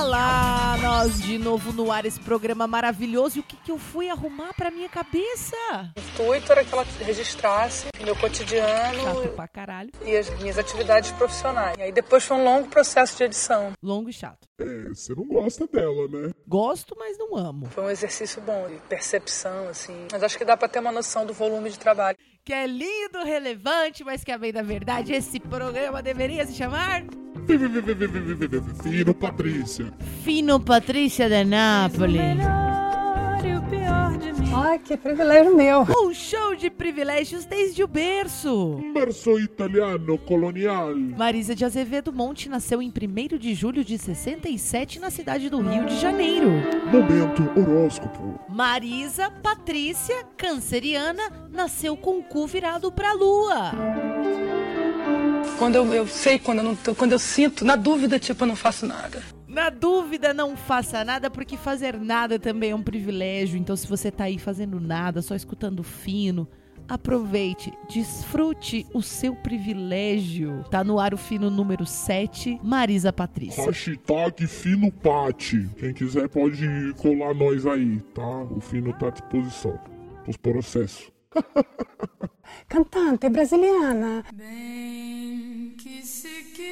Olá, nós de novo no ar esse programa maravilhoso. E o que, que eu fui arrumar pra minha cabeça? O intuito era que ela registrasse meu cotidiano Chato pra caralho. e as minhas atividades profissionais. E aí depois foi um longo processo de edição. Longo e chato. É, você não gosta dela, né? Gosto, mas não amo. Foi um exercício bom de percepção, assim. Mas acho que dá pra ter uma noção do volume de trabalho. Que é lindo, relevante, mas que é bem da verdade. Esse programa deveria se chamar Fino Patrícia. Fino Patrícia de Nápoles. Ai, que privilégio meu. Um show de privilégios desde o berço. Um verso italiano colonial. Marisa de Azevedo Monte nasceu em 1 de julho de 67 na cidade do Rio de Janeiro. Momento horóscopo. Marisa Patrícia, canceriana, nasceu com o cu virado pra lua. Quando eu, eu sei, quando eu, não tô- quando eu sinto, na dúvida, tipo, eu não faço nada. Na dúvida, não faça nada, porque fazer nada também é um privilégio. Então, se você tá aí fazendo nada, só escutando fino, aproveite, desfrute o seu privilégio. Tá no ar o fino número 7, Marisa Patrícia. Hashtag Fino Pati. Quem quiser pode colar nós aí, tá? O Fino tá à disposição. Os processos. Cantante brasiliana. Bem que se quis,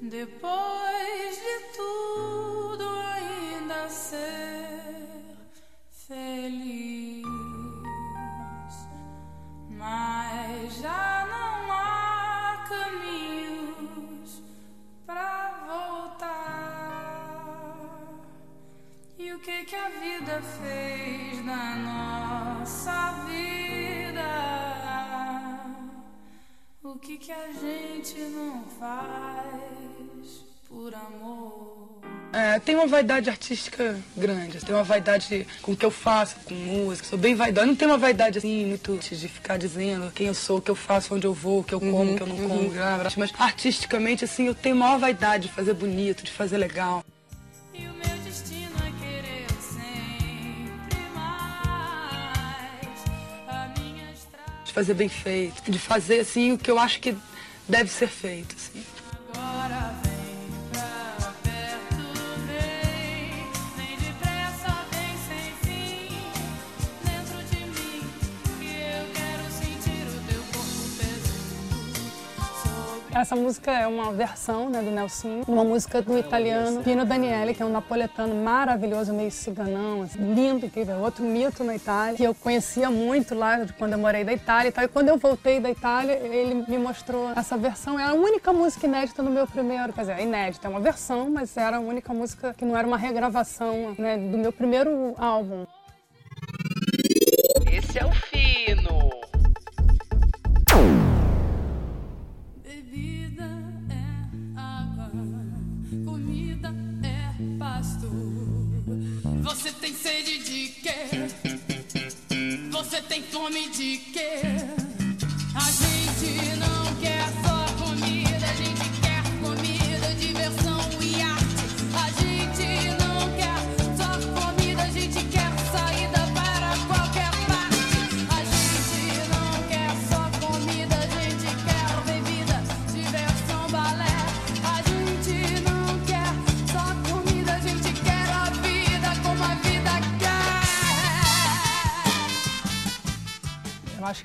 depois de tudo ainda ser feliz, mas já não há caminhos pra voltar. Vida fez na nossa vida? O que que a gente não faz por amor? É, tem uma vaidade artística grande. Tem uma vaidade com o que eu faço, com música. Sou bem vaidosa. Não tem uma vaidade assim, muito de ficar dizendo quem eu sou, o que eu faço, onde eu vou, o que eu como, o que eu não como. blá, blá. Mas artisticamente, assim, eu tenho maior vaidade de fazer bonito, de fazer legal. De fazer bem feito. De fazer, assim, o que eu acho que deve ser feito, assim. Essa música é uma versão né, do Nelson, uma música do italiano Pino Daniele, que é um napoletano maravilhoso, meio ciganão, assim, lindo, incrível, outro mito na Itália, que eu conhecia muito lá quando eu morei da Itália e tal. E quando eu voltei da Itália, ele me mostrou essa versão. É a única música inédita no meu primeiro, quer dizer, é inédita, é uma versão, mas era a única música que não era uma regravação né, do meu primeiro álbum. Esse é o Você tem sede de quê? Você tem fome de quê? A gente não quer só comida, a gente quer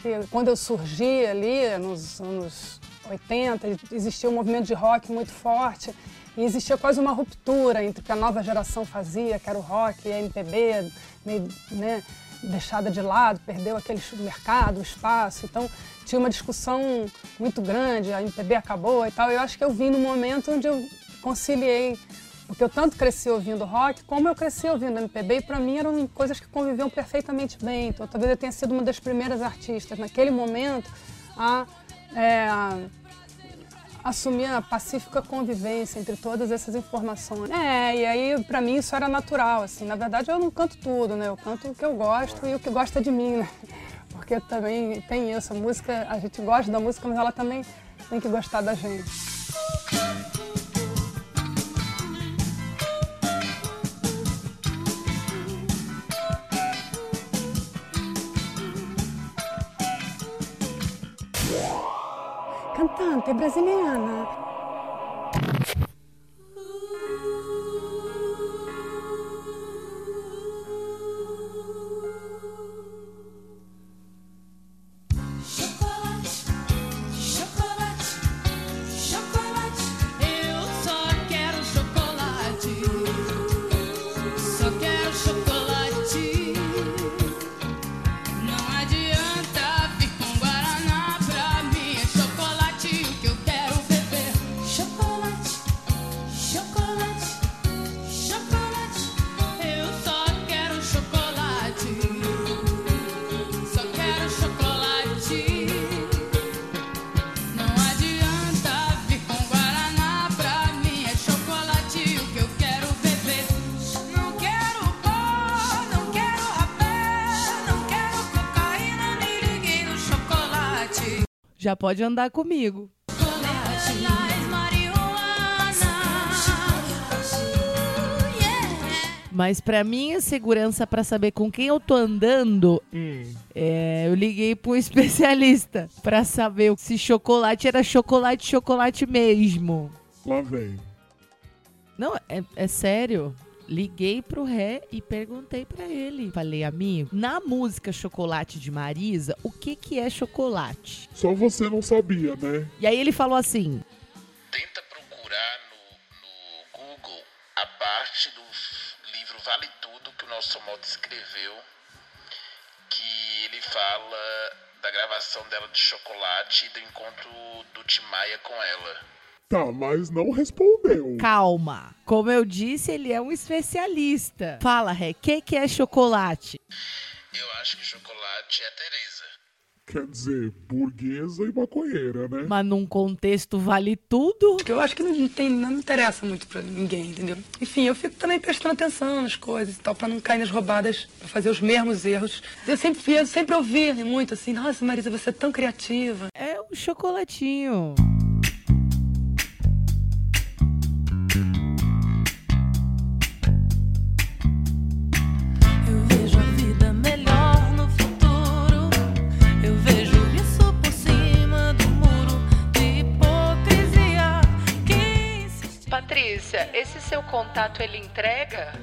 que quando eu surgi ali, nos anos 80, existia um movimento de rock muito forte e existia quase uma ruptura entre o que a nova geração fazia, que era o rock e a MPB, meio né, deixada de lado, perdeu aquele mercado, o espaço. Então tinha uma discussão muito grande, a MPB acabou e tal. Eu acho que eu vim num momento onde eu conciliei porque eu tanto cresci ouvindo rock, como eu cresci ouvindo MPB, e para mim eram coisas que conviviam perfeitamente bem. Então, talvez eu tenha sido uma das primeiras artistas, naquele momento, a, é, assumir a pacífica convivência entre todas essas informações. É, e aí, para mim, isso era natural, assim. Na verdade, eu não canto tudo, né? Eu canto o que eu gosto e o que gosta de mim, né? Porque também tem isso, a música, a gente gosta da música, mas ela também tem que gostar da gente. Cantante brasiliana. Já pode andar comigo. Mas pra minha segurança, pra saber com quem eu tô andando, é, eu liguei pra um especialista pra saber se chocolate era chocolate, chocolate mesmo. Lá vem. Não, é, é sério. Liguei pro Ré e perguntei pra ele. Falei, amigo, na música Chocolate de Marisa, o que que é chocolate? Só você não sabia, né? E aí ele falou assim: tenta procurar no, no Google a parte do livro Vale Tudo que o nosso moto escreveu, que ele fala da gravação dela de chocolate e do encontro do Tim Maia com ela. Tá, mas não respondeu. calma. Como eu disse, ele é um especialista. Fala, Ré, o que que é chocolate? Eu acho que chocolate é Tereza. Quer dizer, burguesa e maconheira, né? Mas num contexto vale tudo. Porque eu acho que não, tem, não interessa muito pra ninguém, entendeu? Enfim, eu fico também prestando atenção nas coisas e tal, pra não cair nas roubadas, pra fazer os mesmos erros. Eu sempre, eu sempre ouvi muito assim, nossa, Marisa, você é tão criativa. É um chocolatinho. Contato ele entrega?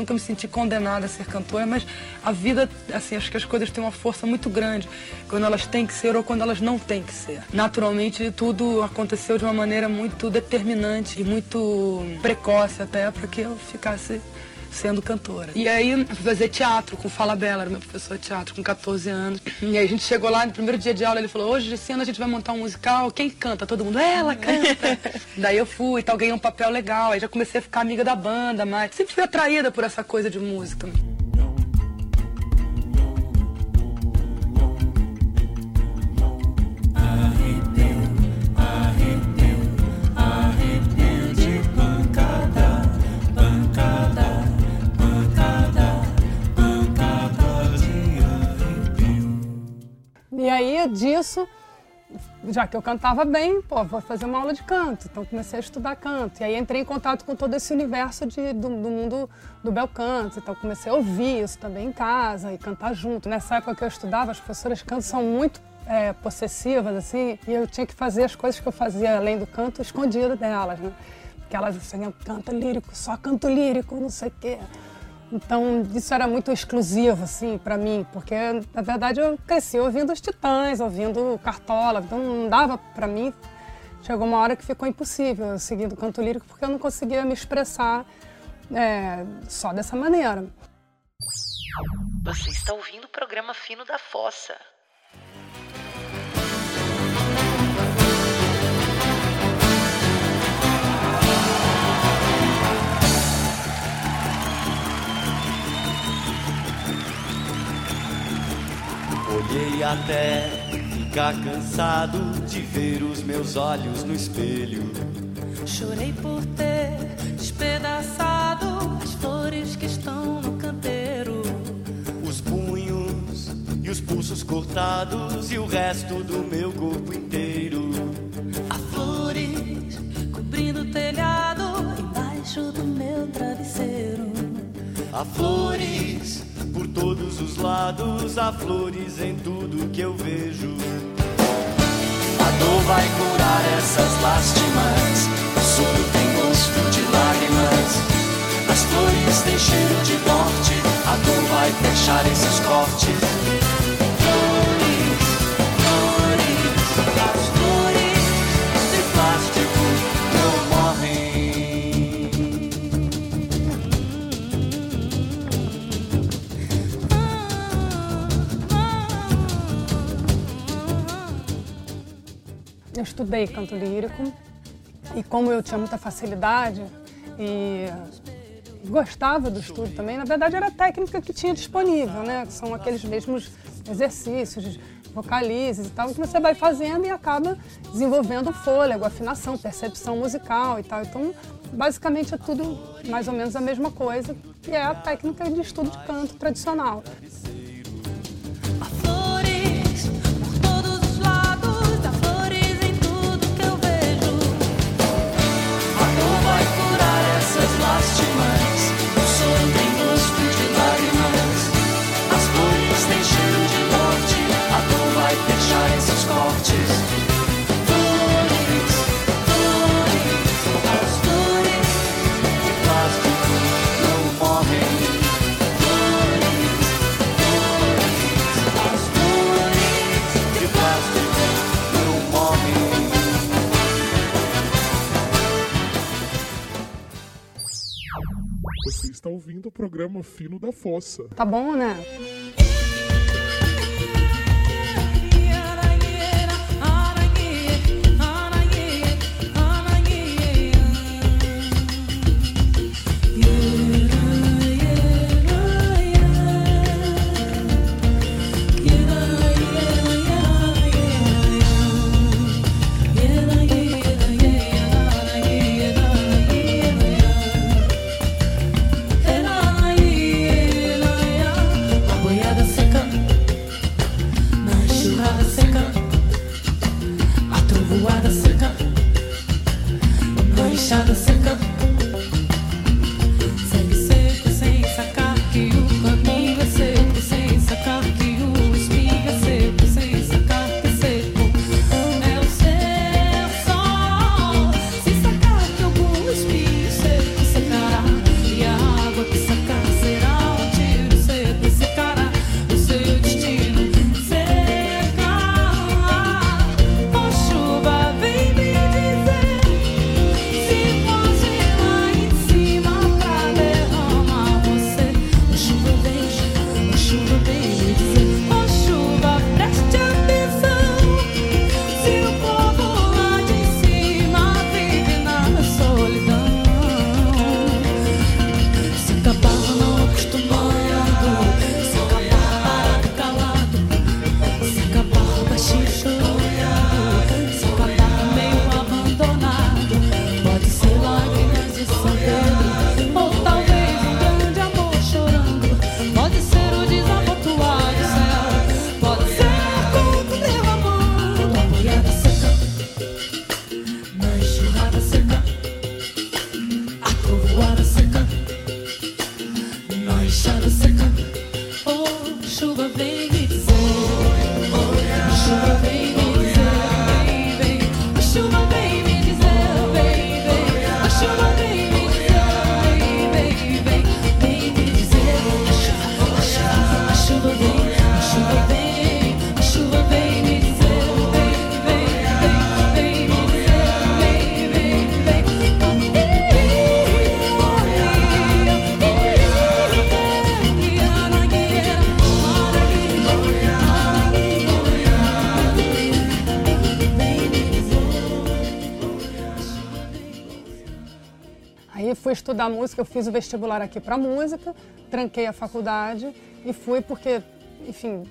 Nunca me senti condenada a ser cantora, mas a vida, assim, acho que as coisas têm uma força muito grande quando elas têm que ser ou quando elas não têm que ser. Naturalmente, tudo aconteceu de uma maneira muito determinante e muito precoce até para que eu ficasse sendo cantora. E aí eu fui fazer teatro com Fala Bela, era meu professor de teatro, com 14 anos. E aí a gente chegou lá no primeiro dia de aula, ele falou, hoje de cena a gente vai montar um musical, quem canta? Todo mundo, ela canta. Daí eu fui e tal, ganhei um papel legal, aí já comecei a ficar amiga da banda, mas sempre fui atraída por essa coisa de música. E aí, disso, já que eu cantava bem, pô, vou fazer uma aula de canto. Então comecei a estudar canto. E aí entrei em contato com todo esse universo de, do, do mundo do bel canto. Então comecei a ouvir isso também em casa e cantar junto. Nessa época que eu estudava, as professoras de canto são muito é, possessivas, assim, e eu tinha que fazer as coisas que eu fazia além do canto escondido delas, né? Porque elas assim, canta lírico, só canto lírico, não sei o quê. Então, isso era muito exclusivo, assim, para mim, porque, na verdade, eu cresci ouvindo os Titãs, ouvindo Cartola, então não dava para mim. Chegou uma hora que ficou impossível seguir do canto lírico, porque eu não conseguia me expressar é, só dessa maneira. Você está ouvindo o programa Fino da Fossa. Olhei até ficar cansado de ver os meus olhos no espelho. Chorei por ter despedaçado as flores que estão no canteiro. Os punhos e os pulsos cortados e o resto do meu corpo inteiro. Há flores cobrindo o telhado embaixo do meu travesseiro. Há flores por todos os lados, há flores em tudo que eu vejo. A dor vai curar essas lástimas, o soro tem gosto de lágrimas. As flores têm cheiro de morte, a dor vai fechar esses cortes. Eu estudei canto lírico e como eu tinha muita facilidade e gostava do estudo também, na verdade era a técnica que tinha disponível, né? Que são aqueles mesmos exercícios, vocalizes e tal, que você vai fazendo e acaba desenvolvendo fôlego, afinação, percepção musical e tal. Então, basicamente é tudo mais ou menos a mesma coisa, que é a técnica de estudo de canto tradicional. Programa Fino da Fossa. Tá bom, né? Estudar música, eu fiz o vestibular aqui para música, tranquei a faculdade e fui porque, enfim,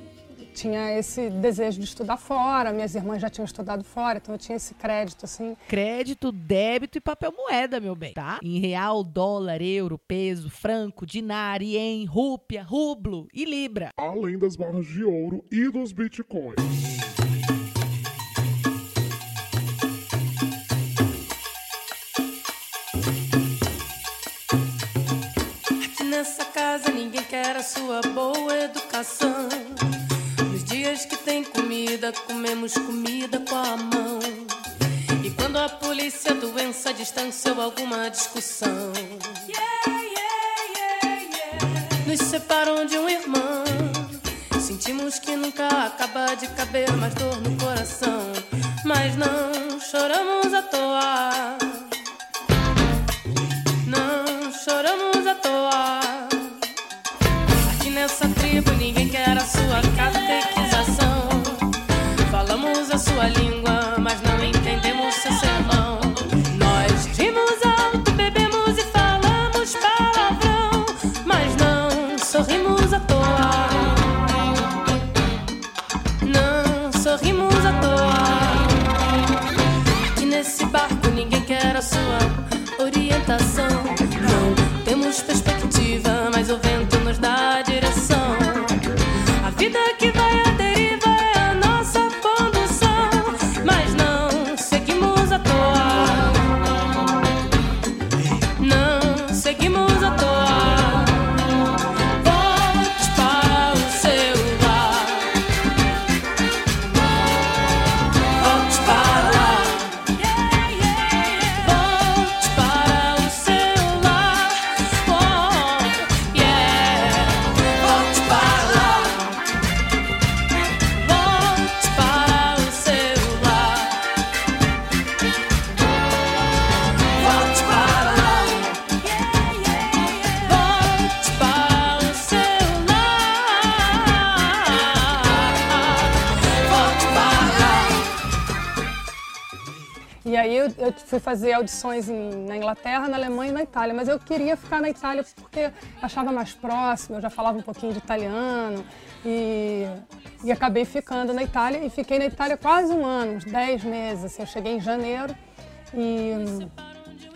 tinha esse desejo de estudar fora, minhas irmãs já tinham estudado fora, então eu tinha esse crédito, assim. Crédito, débito e papel moeda, meu bem, tá? Em real, dólar, euro, peso, franco, dinar, ien, rúpia, rublo e libra. Além das barras de ouro e dos bitcoins. Quer a sua boa educação. Nos dias que tem comida, comemos comida com a mão. E quando a polícia, doença, distância ou alguma discussão nos separam de um irmão, sentimos que nunca acaba de caber mais dor no coração. Mas não choramos à toa. Tribo ninguém quer a sua catequização. Falamos a sua língua, aí eu, eu fui fazer audições em- na Inglaterra, na Alemanha e na Itália, mas eu queria ficar na Itália porque achava mais próximo, eu já falava um pouquinho de italiano e, e acabei ficando na Itália e fiquei na Itália quase um ano, uns 10 meses. assim. eu cheguei em janeiro e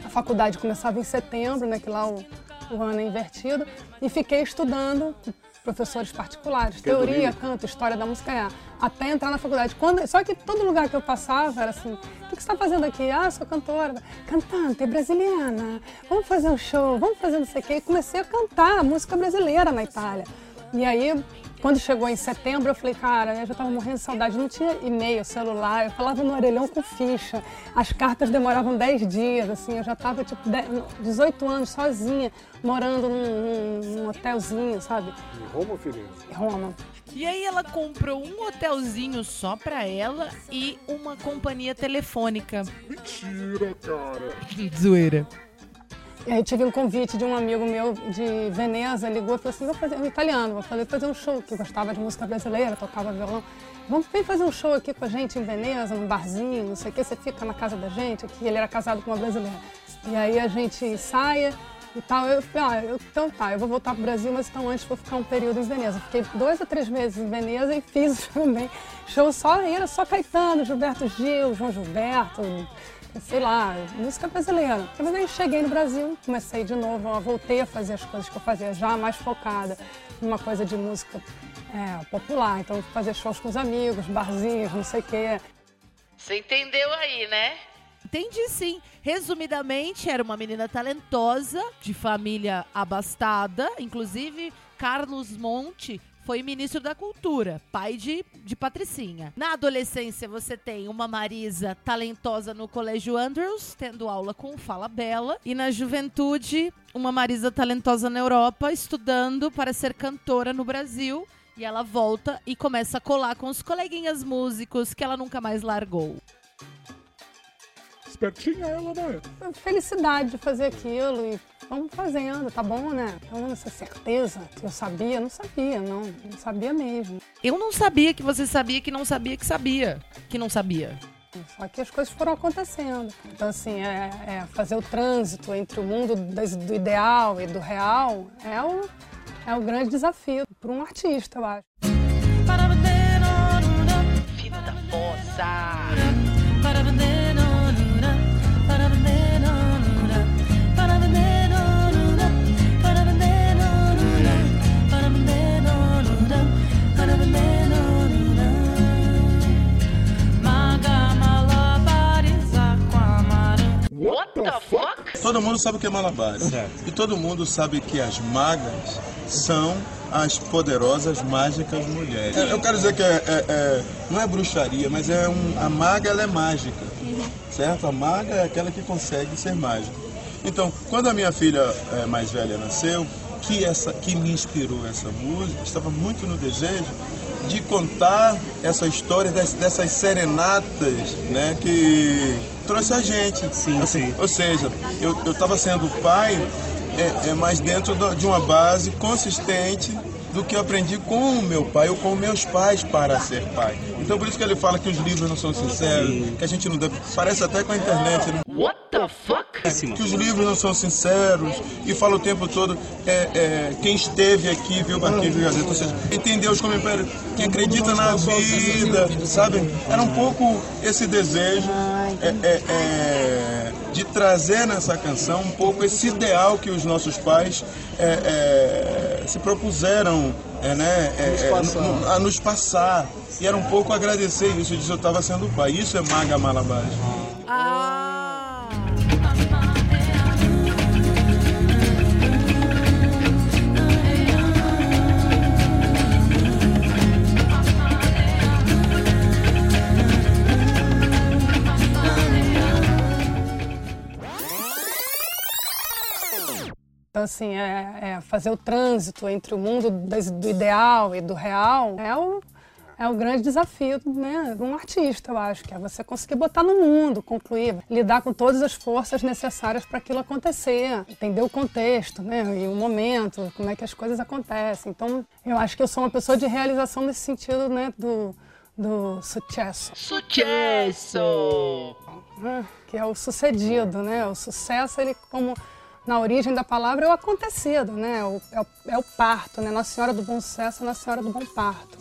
a faculdade começava em setembro, né, que lá o, o ano é invertido, e fiquei estudando professores particulares, teoria, canto, história da música, é, até entrar na faculdade. Quando, só que todo lugar que eu passava era assim, o que, que você está fazendo aqui? Ah, sou cantora, cantante brasiliana, vamos fazer um show, vamos fazer não sei o quê. E comecei a cantar música brasileira na Itália. E aí, quando chegou em setembro, eu falei, cara, eu já estava morrendo de saudade. Não tinha e-mail, celular, eu falava no orelhão com ficha. As cartas demoravam 10 dias, assim, eu já estava, tipo, 10 18 anos sozinha, morando num, num- num hotelzinho, sabe? Em Roma Firenze? Em Roma. E aí ela comprou um hotelzinho só pra ela e uma companhia telefônica. Mentira, cara. Zoeira. E aí tive um convite de um amigo meu de Veneza, ligou e falou assim, vou fazer, um italiano, vou fazer, fazer um show, que gostava de música brasileira, tocava violão. Vamos vem fazer um show aqui com a gente em Veneza, num barzinho, não sei o que, você fica na casa da gente aqui. Ele era casado com uma brasileira. E aí a gente ensaia e tal. Eu falei, ah, eu, então tá, eu vou voltar pro Brasil, mas então antes vou ficar um período em Veneza. Fiquei dois a três meses em Veneza e fiz também show só, era só Caetano, Gilberto Gil, João Gilberto, sei lá, música brasileira. Mas aí cheguei no Brasil, comecei de novo, ó, voltei a fazer as coisas que eu fazia já mais focada numa coisa de música é, popular. Então, fazer shows com os amigos, barzinhos, não sei o quê. Você entendeu aí, né? Entendi sim. Resumidamente, era uma menina talentosa, de família abastada. Inclusive, Carlos Monte foi ministro da Cultura, pai de, de Patricinha. Na adolescência, você tem uma Marisa talentosa no Colégio Andrews, tendo aula com Fala Bela. E na juventude, uma Marisa talentosa na Europa, estudando para ser cantora no Brasil. E ela volta e começa a colar com os coleguinhas músicos que ela nunca mais largou. Espertinha ela, né? Felicidade de fazer aquilo e vamos fazendo, tá bom, né? Então, essa certeza que eu sabia, não sabia, não. Não sabia mesmo. Eu não sabia que você sabia que não sabia que sabia. Que não sabia. Só que as coisas foram acontecendo. Então, assim, é, é fazer o trânsito entre o mundo do ideal e do real é o, é o grande desafio para um artista, eu acho. Fino da fossa. What the fuck? Todo mundo sabe o que é malabares. E todo mundo sabe que as magas são as poderosas mágicas mulheres. É, Eu quero dizer que é, é- é- não é bruxaria, mas é um, a maga ela é mágica, certo? A maga é aquela que consegue ser mágica. Então, quando a minha filha eh, mais velha nasceu, que essa que me inspirou essa música, estava muito no desejo de contar essa história des- dessas serenatas, né, que trouxe a gente. Sim, assim, Ou seja, eu estava sendo pai é, é mais dentro de uma base consistente do que eu aprendi com o meu pai ou com meus pais para ser pai. Então por isso que ele fala que os livros não são sinceros, que a gente não deve. Parece até com a internet, né? What the fuck? que os livros não são sinceros e fala o tempo todo é, é, quem esteve aqui viu o arquivo e Gazeta, ou seja, quem tem Deus como império, quem acredita na vida, sabe? Era um pouco esse desejo é, é, é, de trazer nessa canção um pouco esse ideal que os nossos pais é, é, se propuseram é, né, é, é, no- a nos passar. E era um pouco agradecer isso, disso eu estava sendo pai. Isso é Maga Malabares. Ah! Então, assim, é, é fazer o trânsito entre o mundo do ideal e do real é o, é o grande desafio né, de um artista, eu acho, que é você conseguir botar no mundo, concluir, lidar com todas as forças necessárias para aquilo acontecer, entender o contexto, né, e o momento, como é que as coisas acontecem. Então, eu acho que eu sou uma pessoa de realização nesse sentido, né, do, do sucesso. Sucesso! né, que é o sucedido, né? O sucesso, ele como na origem da palavra é o acontecido, né? É o, é o, parto, né? Nossa Senhora do Bom Sucesso, Nossa Senhora do Bom Parto.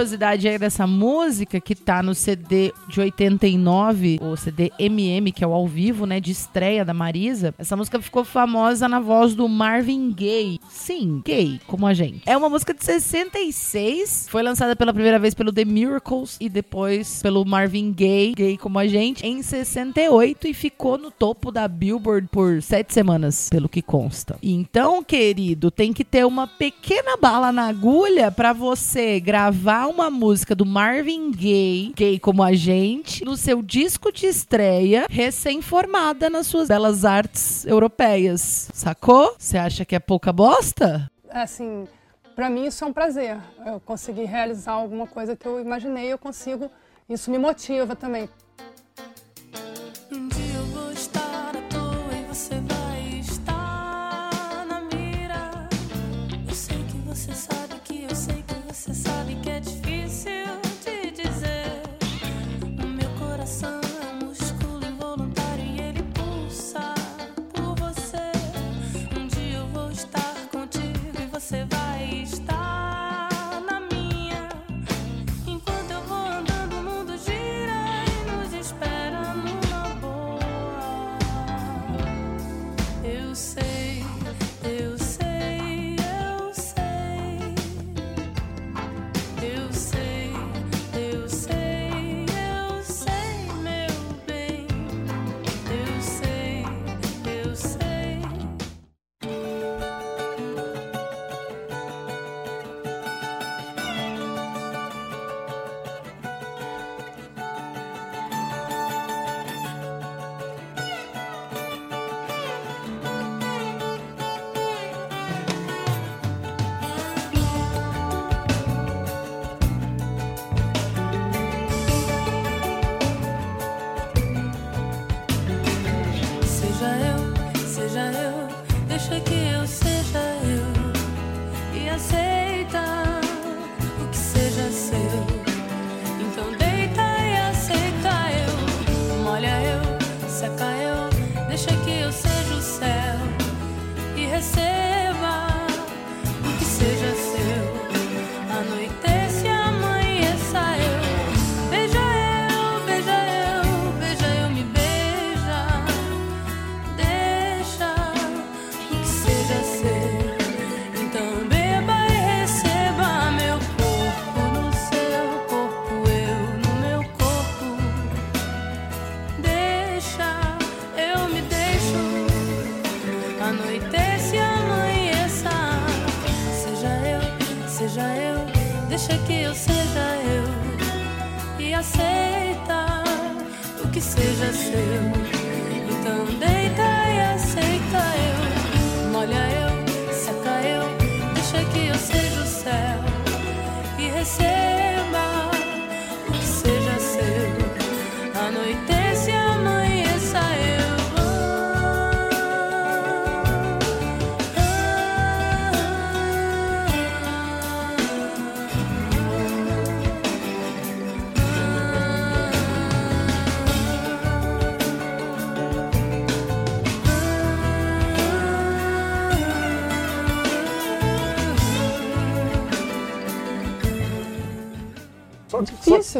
Curiosidade aí dessa música que tá no CD de 89, o CD MM, que é o ao vivo, né, de estreia da Marisa. Essa música ficou famosa na voz do Marvin Gaye. Sim, gay, como a gente. É uma música de 66, foi lançada pela primeira vez pelo The Miracles e depois pelo Marvin Gaye, gay como a gente, em 68 e ficou no topo da Billboard por sete semanas, pelo que consta. Então, querido, tem que ter uma pequena bala na agulha pra você gravar uma música do Marvin Gaye, gay como a gente, no seu disco de estreia, recém-formada nas suas belas artes europeias. Sacou? Você acha que é pouca bosta? Assim, para mim isso é um prazer. Eu conseguir realizar alguma coisa que eu imaginei, eu consigo. Isso me motiva também.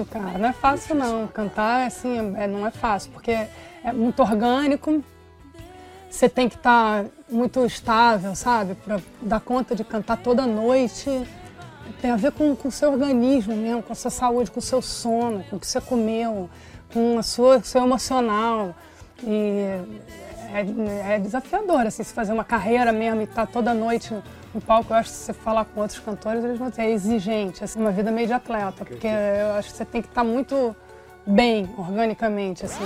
Difícil, cara. Não é fácil, não. Cantar, assim, é- não é fácil, porque é muito orgânico. Você tem que estar muito estável, sabe? Pra dar conta de cantar toda noite. Tem a ver com o seu organismo mesmo, com a sua saúde, com o seu sono, com o que você comeu, com o seu emocional. E é, é desafiador, assim, se fazer uma carreira mesmo e estar toda noite no palco. Eu acho que se você falar com outros cantores, eles vão dizer, é exigente, assim, uma vida meio de atleta, porque eu acho que você tem que estar muito bem, organicamente, assim.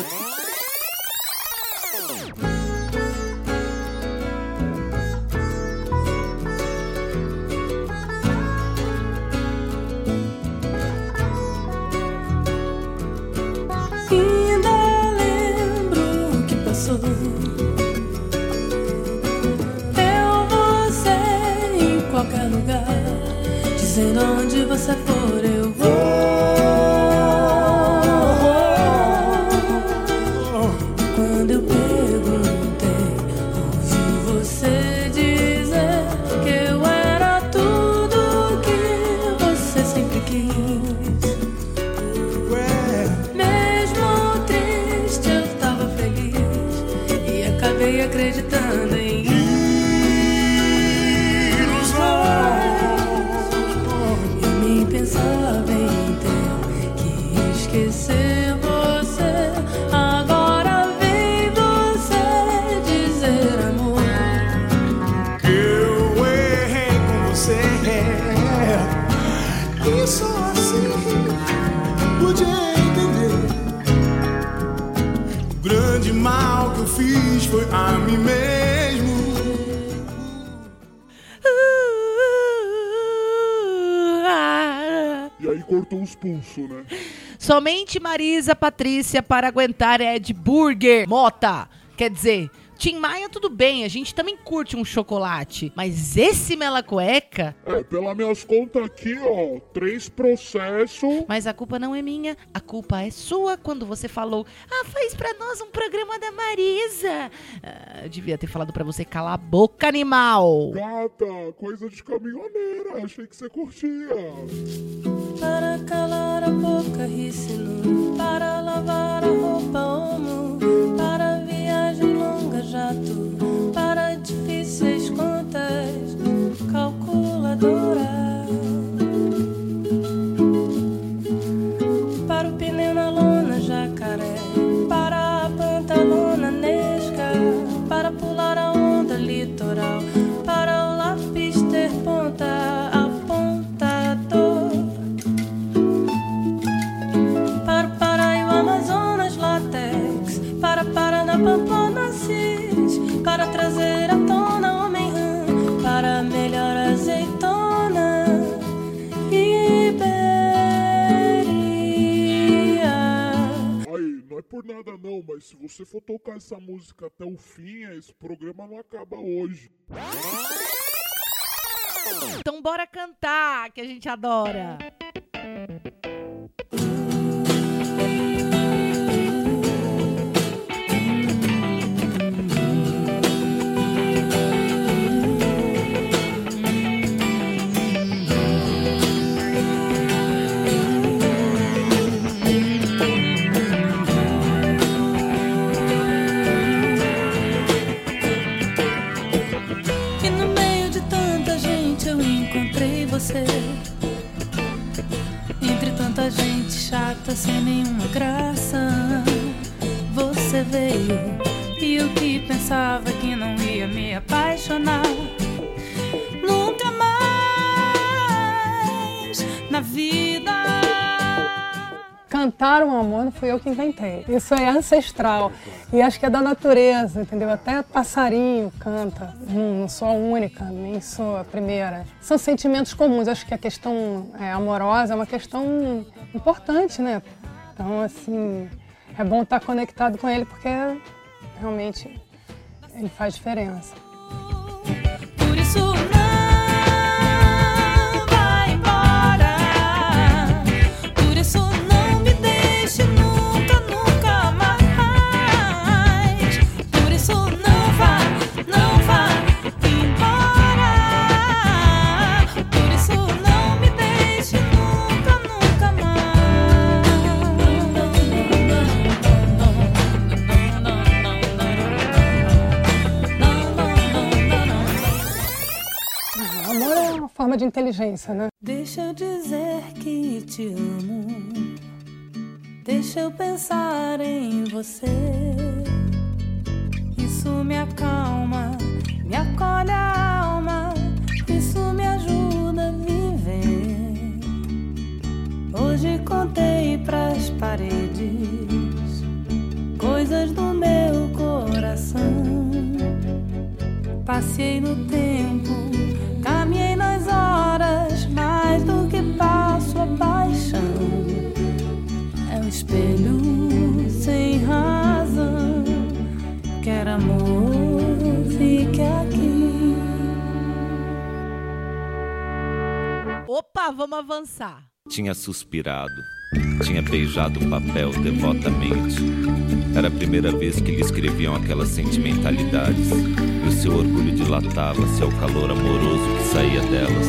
Onde você né? Somente Marisa Patrícia para aguentar Ed Burger. Mota. Quer dizer, Tim Maia tudo bem, a gente também curte um chocolate. Mas esse mela cueca... É, pelas minhas contas aqui, ó, três processos. Mas a culpa não é minha, a culpa é sua quando você falou Ah, faz pra nós um programa da Marisa. Ah, eu devia ter falado pra você calar a boca, animal. Gata, coisa de caminhoneira, achei que você curtia. Para calar a boca, ricino. Para lavar a roupa, homo. Para viagem longa, jato. Para difíceis essa música até o fim, esse programa não acaba hoje. Então bora cantar, que a gente adora. Você. Entre tanta gente chata sem nenhuma graça, você veio. E eu que pensava que não ia me apaixonar. Nunca mais na cantar o amor não fui eu que inventei. Isso é ancestral. E acho que é da natureza, entendeu? Até passarinho canta. Não, não sou a única, nem sou a primeira. São sentimentos comuns. Acho que a questão é, amorosa é uma questão importante, né? Então, assim, é bom estar conectado com ele porque realmente ele faz diferença. Por isso forma de inteligência, né? Deixa eu dizer que te amo. Deixa eu pensar em você. Isso me acalma, me acolhe a alma. Isso me ajuda a viver. Hoje contei pras paredes coisas do meu coração. Passei no tempo, nas horas, mais do que passo a paixão. É um espelho sem razão. Quer amor, fique aqui. Opa, vamos avançar. Tinha suspirado, tinha beijado o papel devotamente. Era a primeira vez que lhe escreviam aquelas sentimentalidades, seu orgulho dilatava-se ao calor amoroso que saía delas,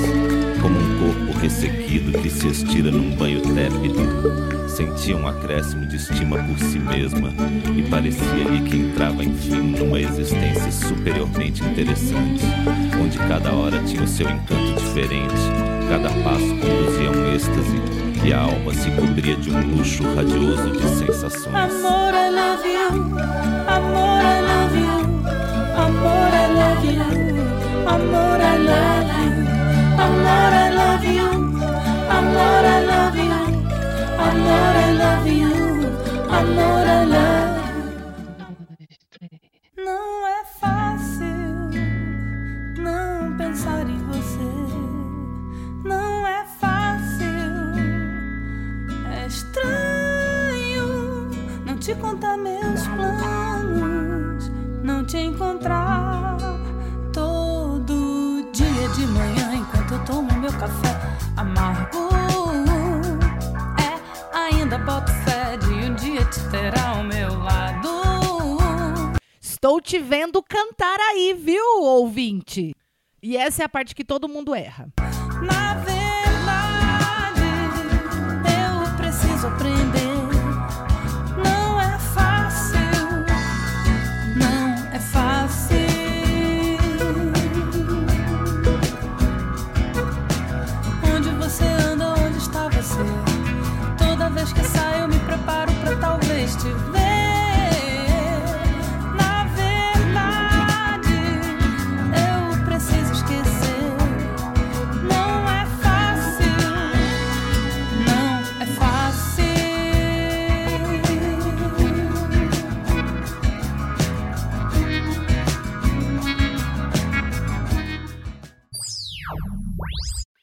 como um corpo ressequido que se estira num banho tépido. Sentia um acréscimo de estima por si mesma e parecia-lhe que entrava enfim numa existência superiormente interessante, onde cada hora tinha o seu encanto diferente, cada passo conduzia a um êxtase e a alma se cobria de um luxo radioso de sensações. Amor, I love you. Amor, I love you. Amor, love you. I'm Lord, I love you. I'm Lord, I love you. I'm Lord, I love you. Oh Lord, I love you. Oh Lord, I love you. Café amargo. É, ainda boto fé de um dia te ter ao meu lado. Estou te vendo cantar aí, viu, ouvinte? E essa é a parte que todo mundo erra.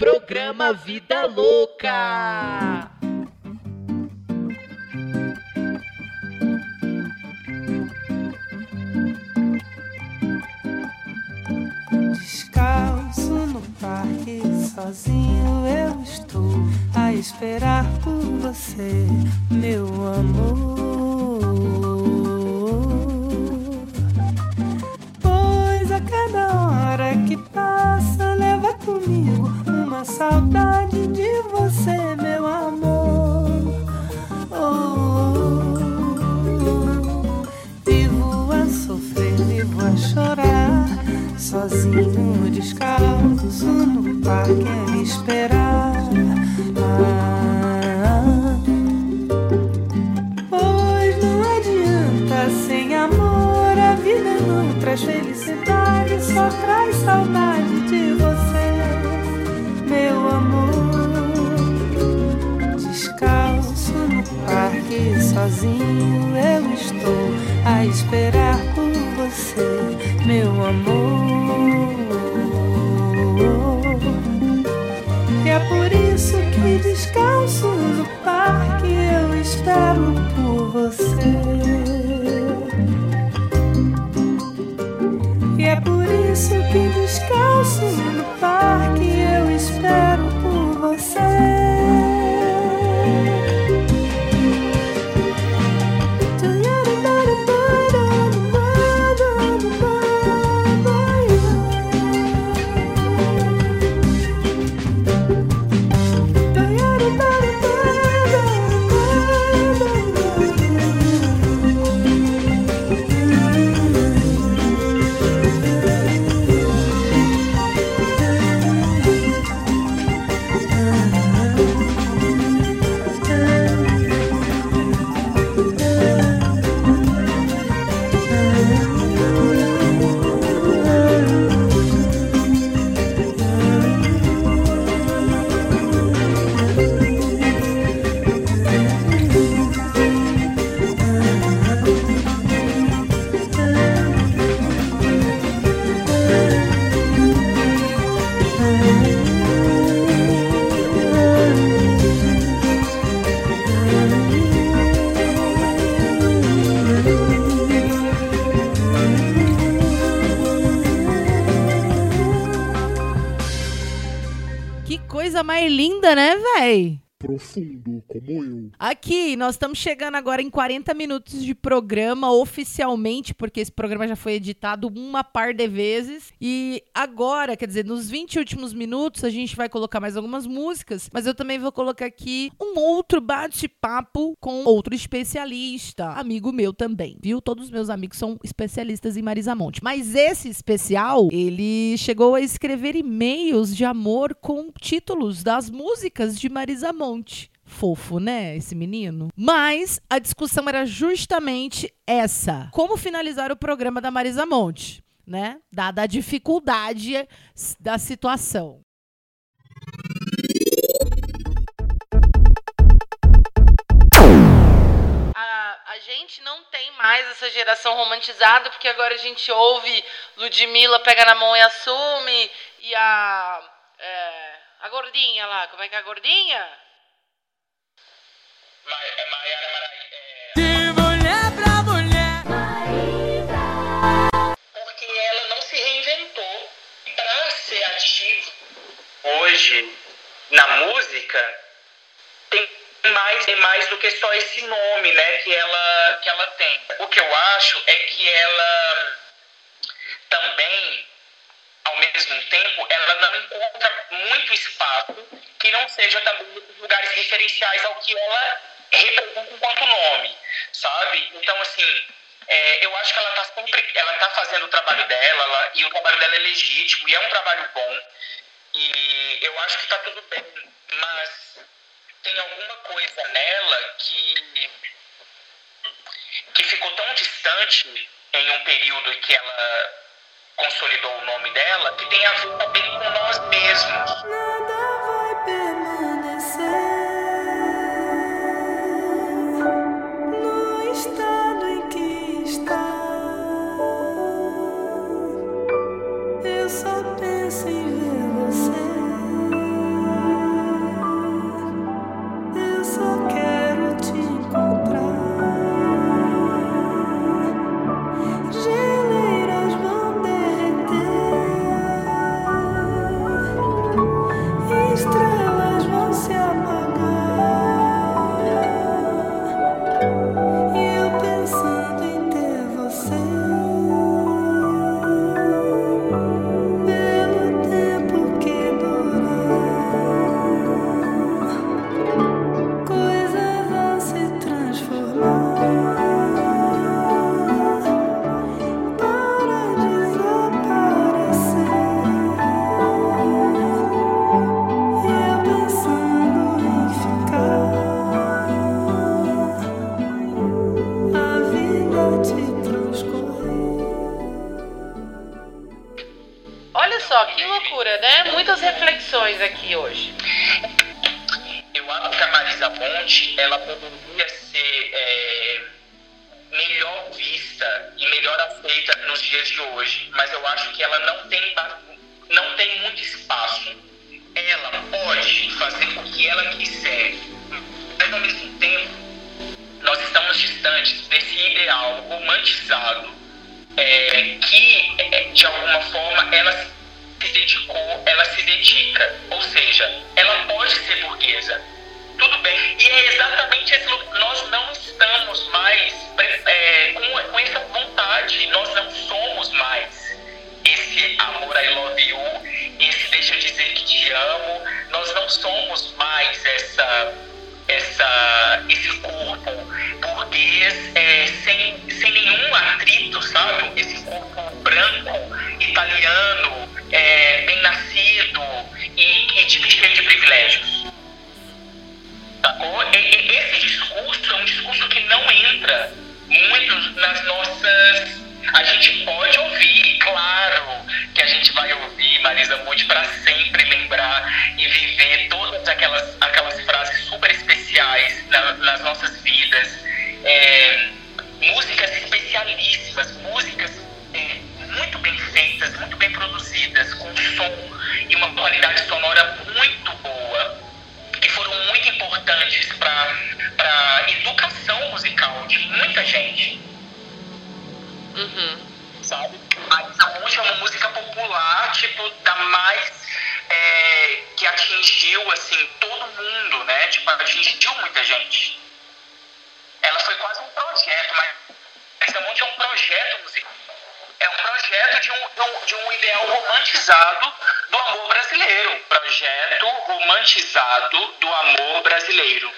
Programa Vida Louca. Descalço no parque, sozinho eu estou a esperar por você, meu amor. Aqui, nós estamos chegando agora em 40 minutos de programa oficialmente, porque esse programa já foi editado uma par de vezes. E agora, quer dizer, nos 20 últimos minutos, a gente vai colocar mais algumas músicas, mas eu também vou colocar aqui um outro bate-papo com outro especialista, amigo meu também, viu? Todos os meus amigos são especialistas em Marisa Monte. Mas esse especial, ele chegou a escrever e-mails de amor com títulos das músicas de Marisa Monte. Fofo, né, esse menino? Mas a discussão era justamente essa: como finalizar o programa da Marisa Monte, né? Dada a dificuldade da situação. A, gente não tem mais essa geração romantizada, porque agora a gente ouve Ludmilla pega na mão e assume, e a. é, a gordinha lá, como é que é a gordinha? De mulher pra mulher. Porque ela não se reinventou. Pra ser ativo hoje na música, tem mais, tem mais do que só esse nome, né, que ela, que ela tem. O que eu acho é que ela também, ao mesmo tempo, ela não encontra muito espaço que não seja também nesses lugares referenciais ao que ela representa enquanto nome, sabe? Então, assim, é, eu acho que ela está sempre, ela tá fazendo o trabalho dela, ela- e o trabalho dela é legítimo, e é um trabalho bom, e eu acho que está tudo bem, mas tem alguma coisa nela que, que ficou tão distante em um período que ela consolidou o nome dela, que tem a ver também com nós mesmos. No Uhum. Sabe? A música é uma música popular, tipo, da mais. É, que atingiu, assim, todo mundo, né? Tipo, atingiu muita gente. Ela foi quase um projeto, mas essa música é um projeto musical é um projeto de um, de um, de ideal romantizado do amor brasileiro. Projeto romantizado do amor brasileiro.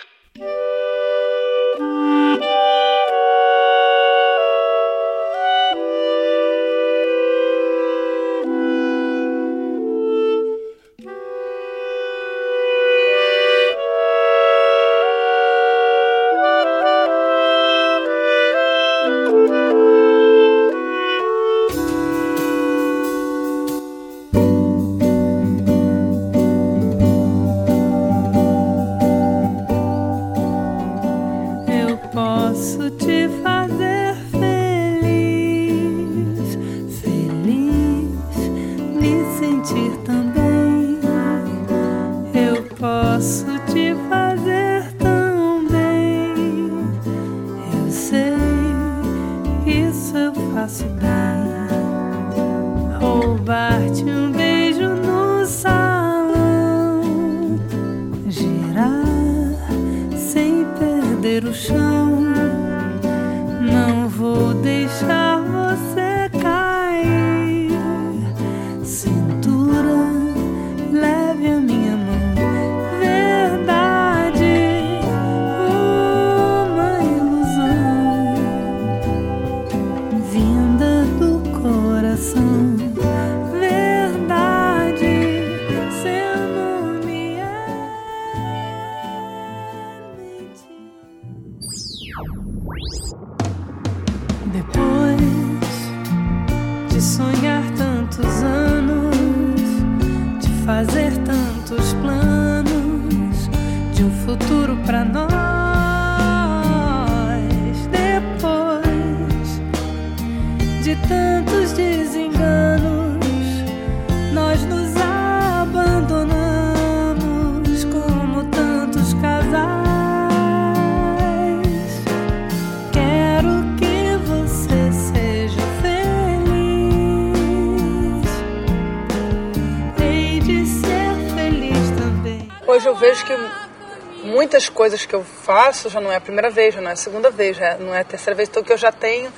Coisas que eu faço já não é a primeira vez, já não é a segunda vez, já não é a terceira vez, então que eu já tenho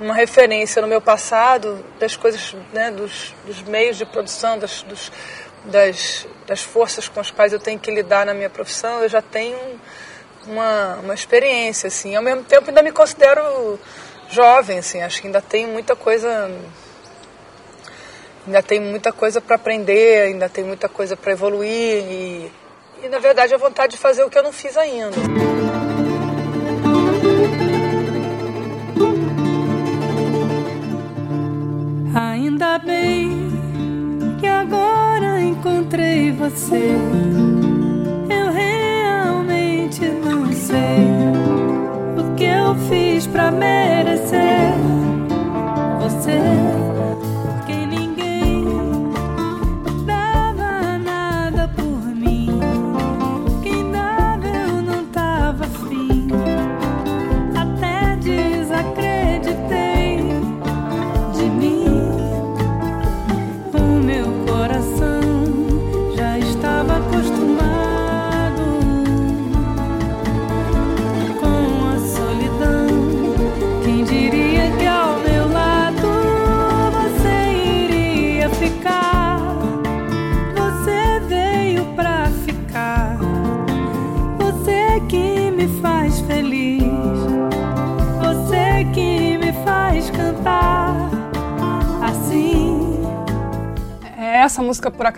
uma referência no meu passado das coisas, né, dos, dos meios de produção, das, dos, das, das forças com as quais eu tenho que lidar na minha profissão, eu já tenho uma, uma experiência, assim. Ao mesmo tempo ainda me considero jovem, assim, acho que ainda tenho muita coisa ainda tem muita coisa para aprender, ainda tem muita coisa para evoluir e, e na verdade a vontade de fazer o que eu não fiz ainda. Ainda bem que agora encontrei você. Eu realmente não sei o que eu fiz pra merecer essa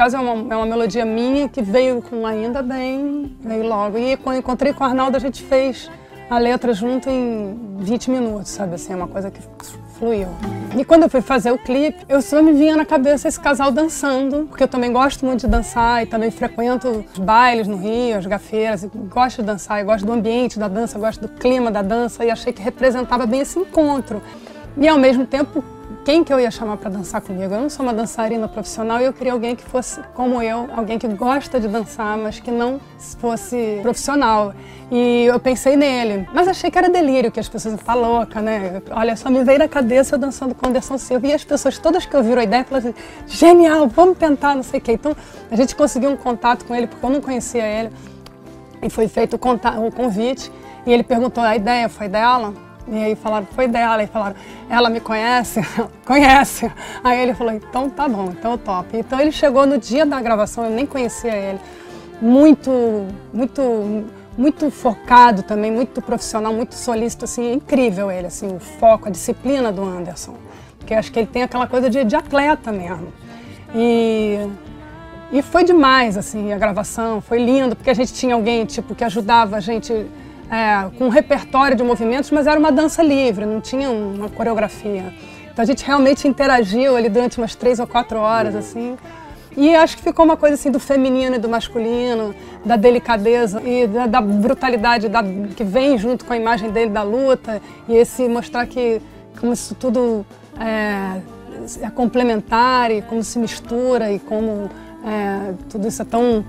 acaso, é uma, é uma melodia minha que veio com Ainda Bem, veio logo. E quando encontrei com o Arnaldo, a gente fez a letra junto em 20 minutos, sabe? Assim, é uma coisa que fluiu. E quando eu fui fazer o clipe, eu só me vinha na cabeça esse casal dançando, porque eu também gosto muito de dançar e também frequento os bailes no Rio, as gafeiras, gosto de dançar, gosto do ambiente da dança, gosto do clima da dança e achei que representava bem esse encontro. E ao mesmo tempo quem que eu ia chamar para dançar comigo? Eu não sou uma dançarina profissional e eu queria alguém que fosse como eu, alguém que gosta de dançar, mas que não fosse profissional. E eu pensei nele, mas achei que era delírio, que as pessoas tá louca, né? Olha, só me veio na cabeça eu dançando com Anderson Silva e as pessoas todas que ouviram a ideia falaram assim, genial, vamos tentar, não sei o quê. Então a gente conseguiu um contato com ele porque eu não conhecia ele e foi feito o convite e ele perguntou a ideia foi dela e aí falaram, foi dela. E falaram, ela me conhece? conhece. Aí ele falou, então tá bom, então top. Então ele chegou no dia da gravação, eu nem conhecia ele. Muito, muito, muito focado também, muito profissional, muito solícito, assim, incrível ele, assim, o foco, a disciplina do Anderson. Porque acho que ele tem aquela coisa de, de atleta mesmo. E e foi demais, assim, a gravação, foi lindo, porque a gente tinha alguém, tipo, que ajudava a gente é, com um repertório de movimentos, mas era uma dança livre, não tinha uma coreografia. Então a gente realmente interagiu ali durante umas três ou quatro horas, assim. E acho que ficou uma coisa assim do feminino e do masculino, da delicadeza e da, da brutalidade da, que vem junto com a imagem dele da luta e esse mostrar que como isso tudo é, é complementar e como se mistura e como é, tudo isso é tão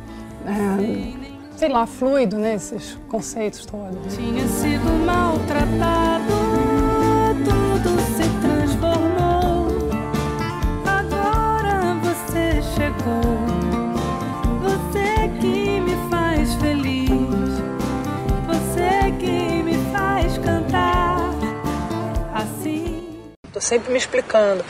é, sei lá, fluido, né? Esses conceitos todos. Tinha sido maltratado, tudo se transformou. Agora você chegou, você que me faz feliz, você que me faz cantar assim. Tô sempre me explicando.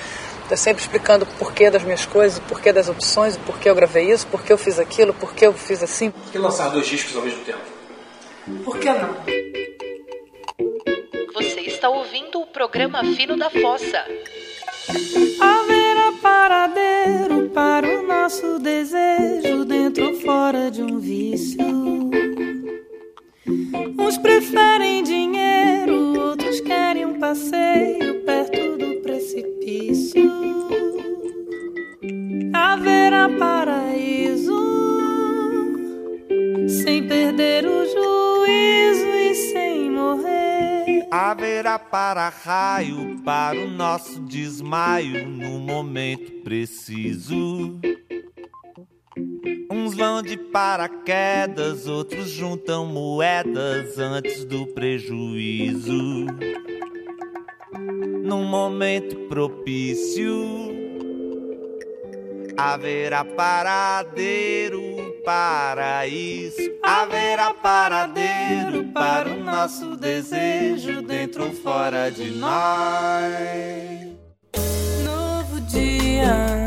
Estou sempre explicando o porquê das minhas coisas, o porquê das opções, o porquê eu gravei isso, por que eu fiz aquilo, por que eu fiz assim. Por que lançar dois discos ao mesmo tempo? Por que não? Você está ouvindo o programa Fino da Fossa. Haverá paradeiro para o nosso desejo dentro ou fora de um vício. Uns preferem dinheiro, outros querem um passeio perto do precipício. Haverá paraíso sem perder o juízo e sem morrer. Haverá para-raio para o nosso desmaio no momento preciso. Uns vão de paraquedas, outros juntam moedas antes do prejuízo. Num momento propício, haverá paradeiro para isso. Haverá paradeiro para o nosso desejo dentro ou fora de nós. Novo dia,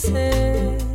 pensando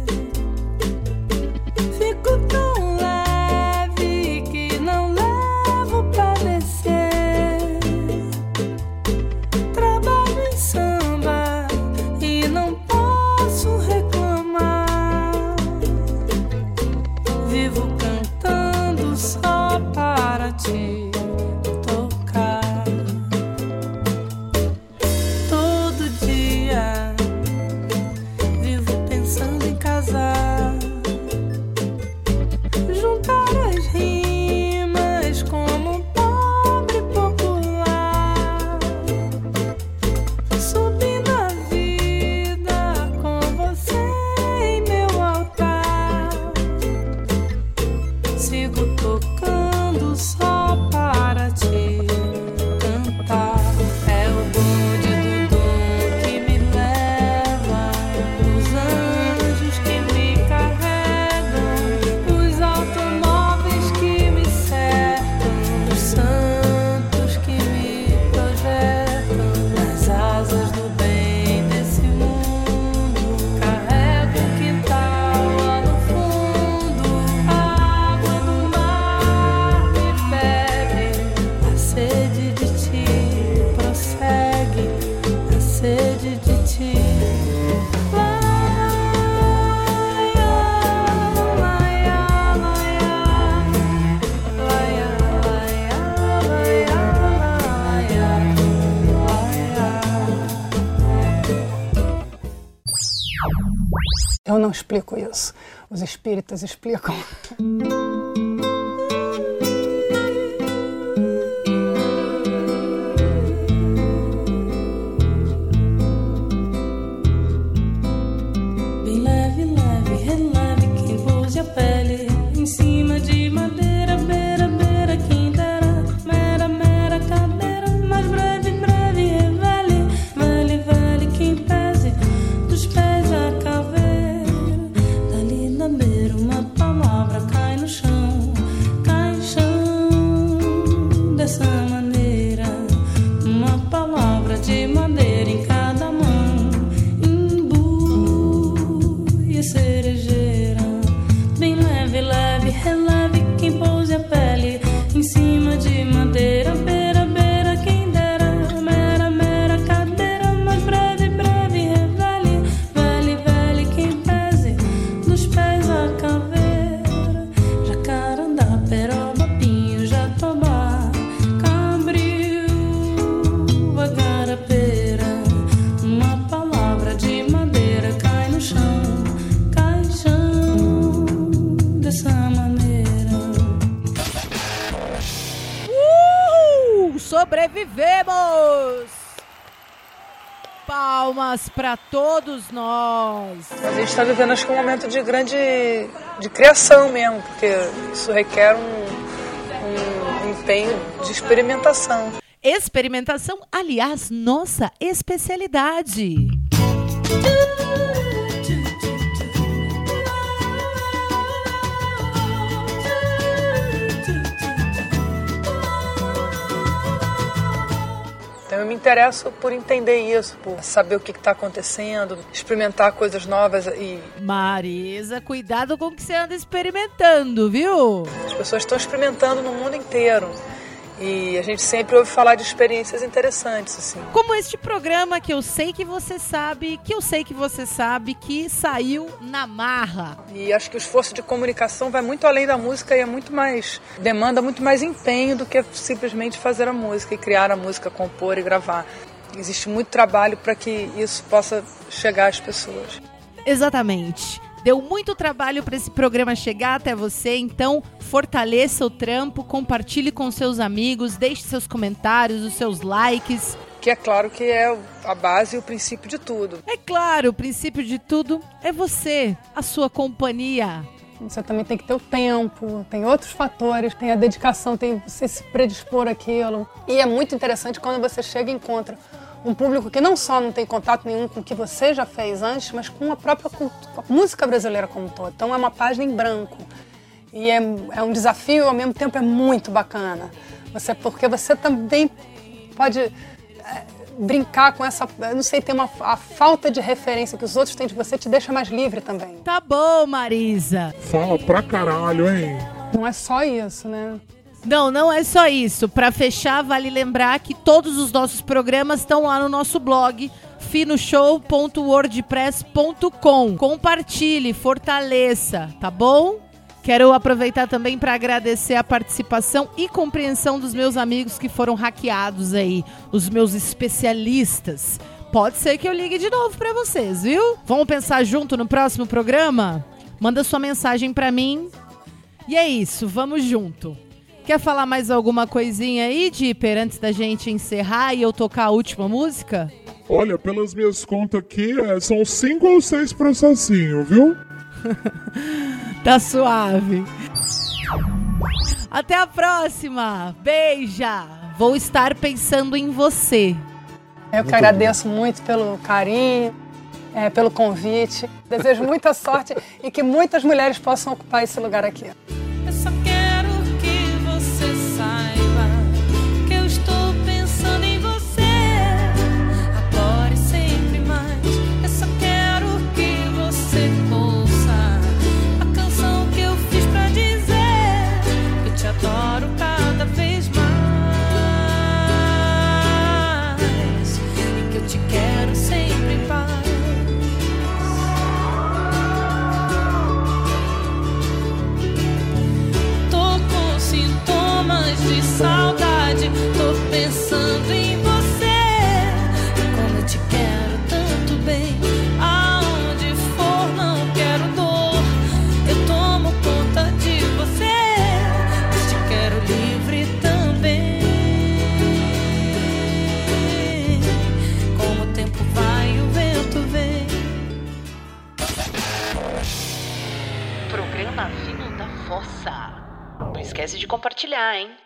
Eu não explico isso. Os espíritas explicam. todos nós. A gente está vivendo, acho que, um momento de grande de criação mesmo, porque isso requer um, um empenho de experimentação. Experimentação, aliás, nossa especialidade. Então eu me interesso por entender isso, por saber o que está acontecendo, experimentar coisas novas e Marisa, cuidado com o que você anda experimentando, viu? as pessoas estão experimentando no mundo inteiro. E a gente sempre ouve falar de experiências interessantes, assim. Como este programa que eu sei que você sabe, que eu sei que você sabe, que saiu na marra. E acho que o esforço de comunicação vai muito além da música e é muito mais. demanda muito mais empenho do que simplesmente fazer a música e criar a música, compor e gravar. Existe muito trabalho para que isso possa chegar às pessoas. Exatamente. Deu muito trabalho para esse programa chegar até você, então fortaleça o trampo, compartilhe com seus amigos, deixe seus comentários, os seus likes. Que é claro que é a base e o princípio de tudo. É claro, o princípio de tudo é você, a sua companhia. Você também tem que ter o tempo, tem outros fatores, tem a dedicação, tem você se predispor àquilo. E é muito interessante quando você chega e encontra um público que não só não tem contato nenhum com o que você já fez antes, mas com a própria cultu- com a música brasileira como um todo. Então é uma página em branco. E é, é um desafio, ao mesmo tempo é muito bacana. Você, porque você também pode é, brincar com essa, eu não sei, ter uma a falta de referência que os outros têm de você te deixa mais livre também. Tá bom, Marisa. Fala pra caralho, hein? Não é só isso, né? Não, não é só isso. Para fechar, vale lembrar que todos os nossos programas estão lá no nosso blog finoshow.wordpress.com. Compartilhe, fortaleça, tá bom? Quero aproveitar também para agradecer a participação e compreensão dos meus amigos que foram hackeados aí, os meus especialistas. Pode ser que eu ligue de novo para vocês, viu? Vamos pensar junto no próximo programa? Manda sua mensagem para mim. E é isso, vamos junto. Quer falar mais alguma coisinha aí, Dipper, antes da gente encerrar e eu tocar a última música? Olha, pelas minhas contas aqui, é, são cinco ou seis processinhos, viu? Tá suave. Até a próxima. Beija. Vou estar pensando em você. Eu que agradeço muito pelo carinho, é, pelo convite. Desejo muita sorte e que muitas mulheres possam ocupar esse lugar aqui. Sintomas de saudade. Tô pensando em esquece de compartilhar, hein?